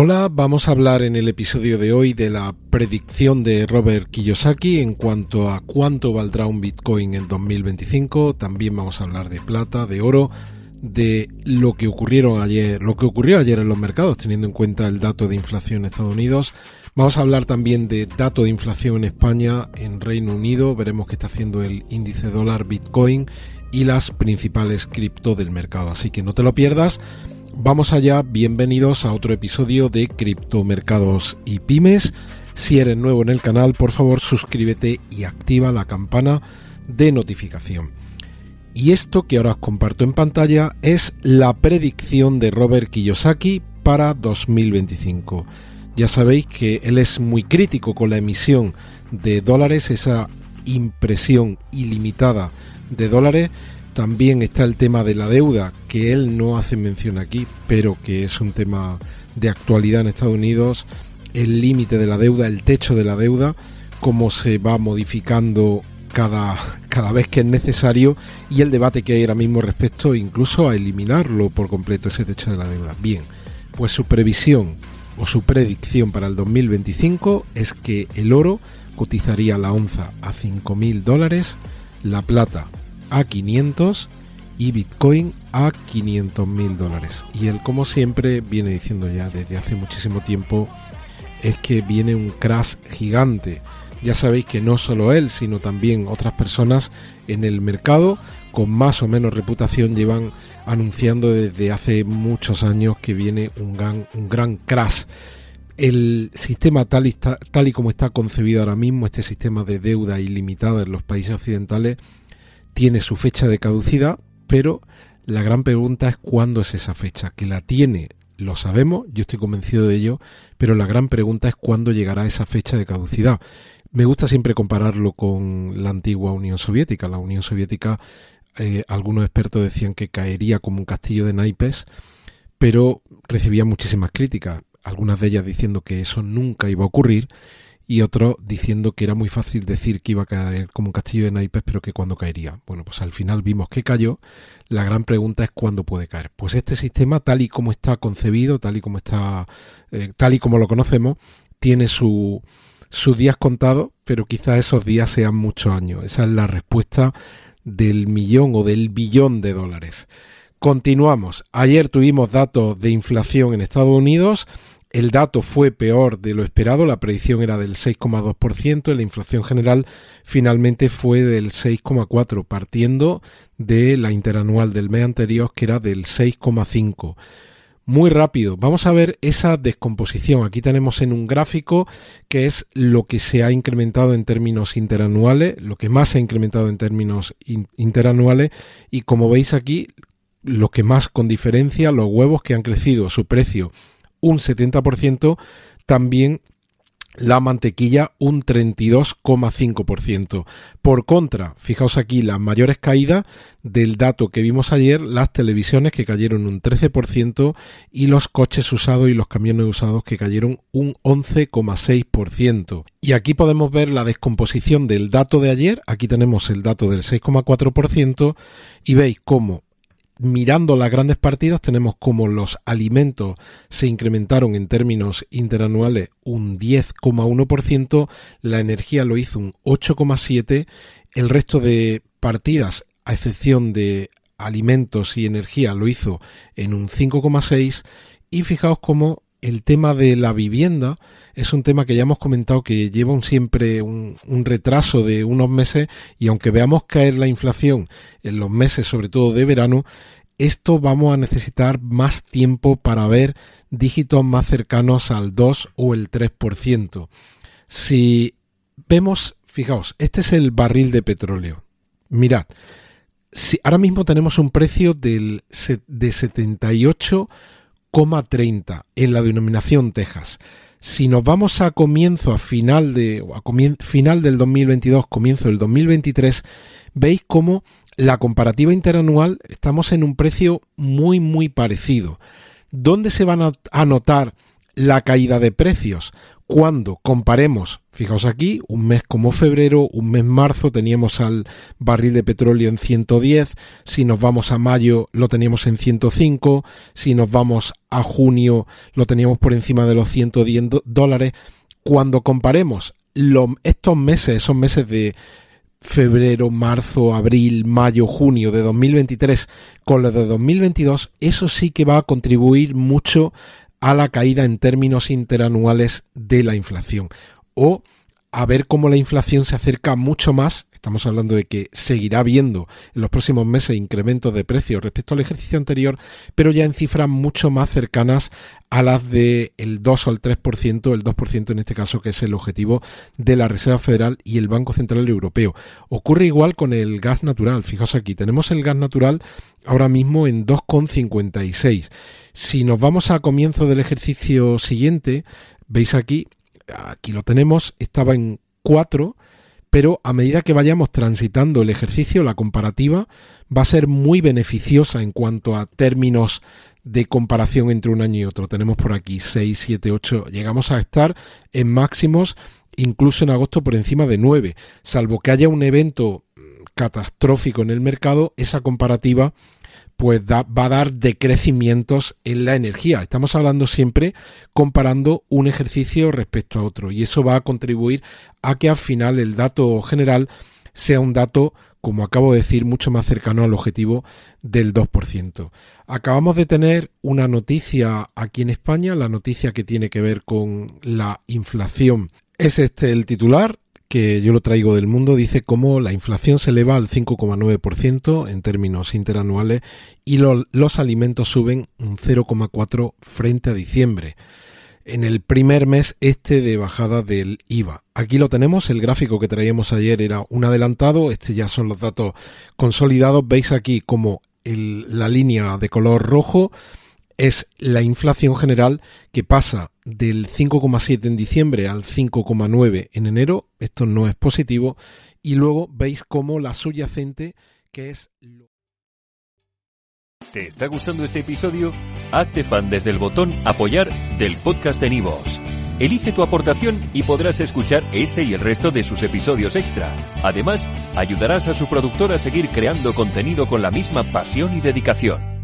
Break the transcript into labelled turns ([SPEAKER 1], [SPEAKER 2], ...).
[SPEAKER 1] Hola, vamos a hablar en el episodio de hoy de la predicción de Robert Kiyosaki en cuanto a cuánto valdrá un Bitcoin en 2025. También vamos a hablar de plata, de oro, de lo que ocurrieron ayer, lo que ocurrió ayer en los mercados, teniendo en cuenta el dato de inflación en Estados Unidos. Vamos a hablar también de dato de inflación en España, en Reino Unido. Veremos qué está haciendo el índice dólar Bitcoin y las principales cripto del mercado. Así que no te lo pierdas. Vamos allá, bienvenidos a otro episodio de Criptomercados y Pymes. Si eres nuevo en el canal, por favor suscríbete y activa la campana de notificación. Y esto que ahora os comparto en pantalla es la predicción de Robert Kiyosaki para 2025. Ya sabéis que él es muy crítico con la emisión de dólares, esa impresión ilimitada de dólares también está el tema de la deuda, que él no hace mención aquí, pero que es un tema de actualidad en Estados Unidos, el límite de la deuda, el techo de la deuda, cómo se va modificando cada, cada vez que es necesario y el debate que hay ahora mismo respecto incluso a eliminarlo por completo, ese techo de la deuda. Bien, pues su previsión o su predicción para el 2025 es que el oro cotizaría la onza a 5.000 dólares, la plata a 500 y Bitcoin a 500 mil dólares. Y él, como siempre, viene diciendo ya desde hace muchísimo tiempo, es que viene un crash gigante. Ya sabéis que no solo él, sino también otras personas en el mercado con más o menos reputación llevan anunciando desde hace muchos años que viene un gran, un gran crash. El sistema tal y, tal y como está concebido ahora mismo, este sistema de deuda ilimitada en los países occidentales, tiene su fecha de caducidad, pero la gran pregunta es cuándo es esa fecha, que la tiene, lo sabemos, yo estoy convencido de ello, pero la gran pregunta es cuándo llegará esa fecha de caducidad. Me gusta siempre compararlo con la antigua Unión Soviética. La Unión Soviética, eh, algunos expertos decían que caería como un castillo de naipes, pero recibía muchísimas críticas, algunas de ellas diciendo que eso nunca iba a ocurrir y otro diciendo que era muy fácil decir que iba a caer como un castillo de naipes, pero que cuando caería. Bueno, pues al final vimos que cayó. La gran pregunta es cuándo puede caer. Pues este sistema, tal y como está concebido, tal y como está, eh, tal y como lo conocemos, tiene su, sus días contados, pero quizás esos días sean muchos años. Esa es la respuesta del millón o del billón de dólares. Continuamos. Ayer tuvimos datos de inflación en Estados Unidos el dato fue peor de lo esperado, la predicción era del 6,2% y la inflación general finalmente fue del 6,4%, partiendo de la interanual del mes anterior que era del 6,5%. Muy rápido, vamos a ver esa descomposición. Aquí tenemos en un gráfico que es lo que se ha incrementado en términos interanuales, lo que más se ha incrementado en términos interanuales y como veis aquí, lo que más con diferencia, los huevos que han crecido su precio un 70%, también la mantequilla un 32,5%. Por contra, fijaos aquí las mayores caídas del dato que vimos ayer, las televisiones que cayeron un 13% y los coches usados y los camiones usados que cayeron un 11,6%. Y aquí podemos ver la descomposición del dato de ayer, aquí tenemos el dato del 6,4% y veis cómo mirando las grandes partidas tenemos como los alimentos se incrementaron en términos interanuales un 10,1%, la energía lo hizo un 8,7%, el resto de partidas, a excepción de alimentos y energía, lo hizo en un 5,6% y fijaos cómo el tema de la vivienda es un tema que ya hemos comentado que lleva un, siempre un, retraso de unos meses y aunque veamos caer la inflación en los meses, sobre todo de verano, esto vamos a necesitar más tiempo para ver dígitos más cercanos al 2 o el 3%. Si vemos, fijaos, este es el barril de petróleo. Mirad, si ahora mismo tenemos un precio del, de 78 30 en la denominación Texas. Si nos vamos a comienzo, a final, de, final del 2022, comienzo del 2023, veis cómo la comparativa interanual estamos en un precio muy, muy parecido. ¿Dónde se van a notar la caída de precios? Cuando comparemos, fijaos aquí, un mes como febrero, un mes marzo teníamos al barril de petróleo en 110, si nos vamos a mayo lo teníamos en 105, si nos vamos a junio lo teníamos por encima de los 110 dólares. Cuando comparemos estos meses, esos meses de febrero, marzo, abril, mayo, junio de 2023 con los de 2022, eso sí que va a contribuir mucho a la caída en términos interanuales de la inflación o a ver cómo la inflación se acerca mucho más, estamos hablando de que seguirá habiendo en los próximos meses incrementos de precios respecto al ejercicio anterior, pero ya en cifras mucho más cercanas a las del el 2 o el 3%, el 2% en este caso, que es el objetivo de la Reserva Federal y el Banco Central Europeo. Ocurre igual con el gas natural, fijaos aquí, tenemos el gas natural ahora mismo en 2,56. Si nos vamos a comienzo del ejercicio siguiente, veis aquí, aquí lo tenemos, estaba en 4, pero a medida que vayamos transitando el ejercicio, la comparativa va a ser muy beneficiosa en cuanto a términos de comparación entre un año y otro. Tenemos por aquí 6, 7, 8, llegamos a estar en máximos incluso en agosto por encima de 9, salvo que haya un evento catastrófico en el mercado, esa comparativa pues va a dar decrecimientos en la energía. Estamos hablando siempre comparando un ejercicio respecto a otro y eso va a contribuir a que al final el dato general sea un dato, como acabo de decir, mucho más cercano al objetivo del 2%. Acabamos de tener una noticia aquí en España, la noticia que tiene que ver con la inflación. Es este el titular, que yo lo traigo del mundo, dice cómo la inflación se eleva al 5,9% en términos interanuales y los alimentos suben un 0,4% frente a diciembre. En el primer mes este de bajada del IVA. Aquí lo tenemos, el gráfico que traíamos ayer era un adelantado, este ya son los datos consolidados. Veis aquí como la línea de color rojo es la inflación general que pasa del 5,7 en diciembre al 5,9 en enero. Esto no es positivo. Y luego veis cómo la subyacente, que es...
[SPEAKER 2] ¿Te está gustando este episodio? Hazte fan desde el botón apoyar del podcast de Nivos. Elige tu aportación y podrás escuchar este y el resto de sus episodios extra. Además, ayudarás a su productor a seguir creando contenido con la misma pasión y dedicación.